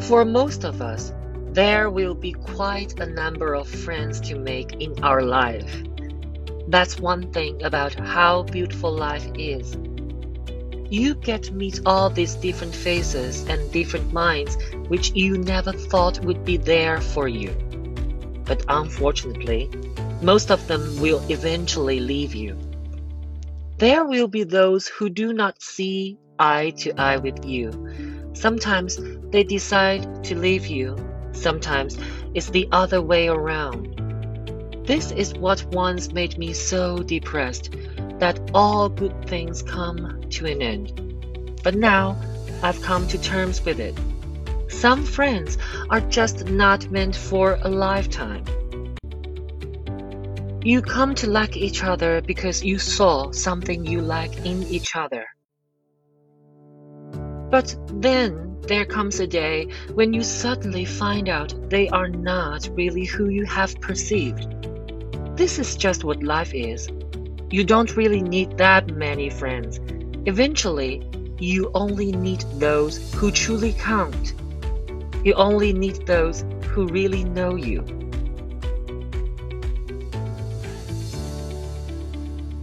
For most of us, there will be quite a number of friends to make in our life. That's one thing about how beautiful life is. You get to meet all these different faces and different minds which you never thought would be there for you. But unfortunately, most of them will eventually leave you. There will be those who do not see eye to eye with you. Sometimes they decide to leave you, sometimes it's the other way around. This is what once made me so depressed that all good things come to an end. But now I've come to terms with it. Some friends are just not meant for a lifetime. You come to like each other because you saw something you like in each other. But then there comes a day when you suddenly find out they are not really who you have perceived. This is just what life is. You don't really need that many friends. Eventually, you only need those who truly count. You only need those who really know you.